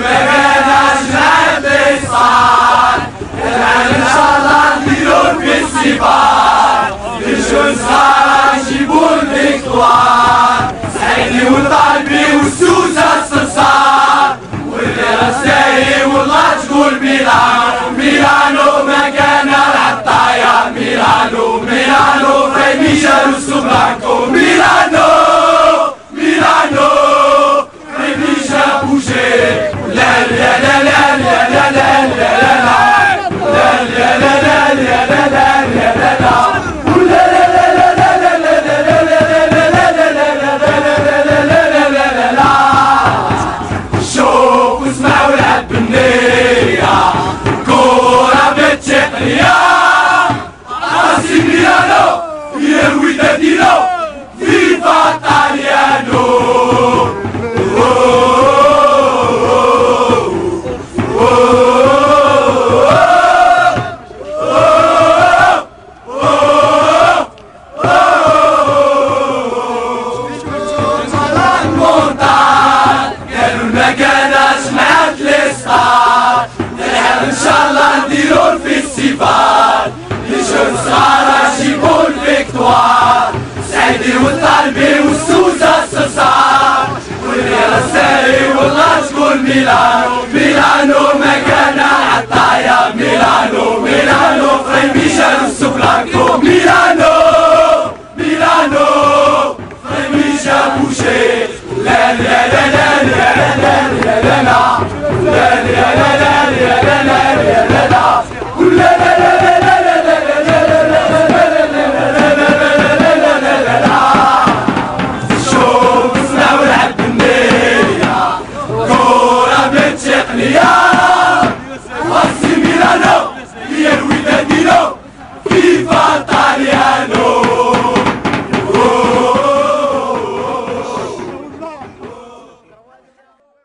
ما كانش نعد الصعب الآن إن شاء الله نديرو الفيستيفال الجون صغار نجيبو الفيكتوار سعيدي والطالبي والسوسة الصرصار واللي سايي والله تقول ميلانو ميلانو ما كان العطايا ميلانو ميلانو في ميشيل وسوبلانكو الفيستيفال لجون صغار جيبوا الفيكتوار سعيدي Viva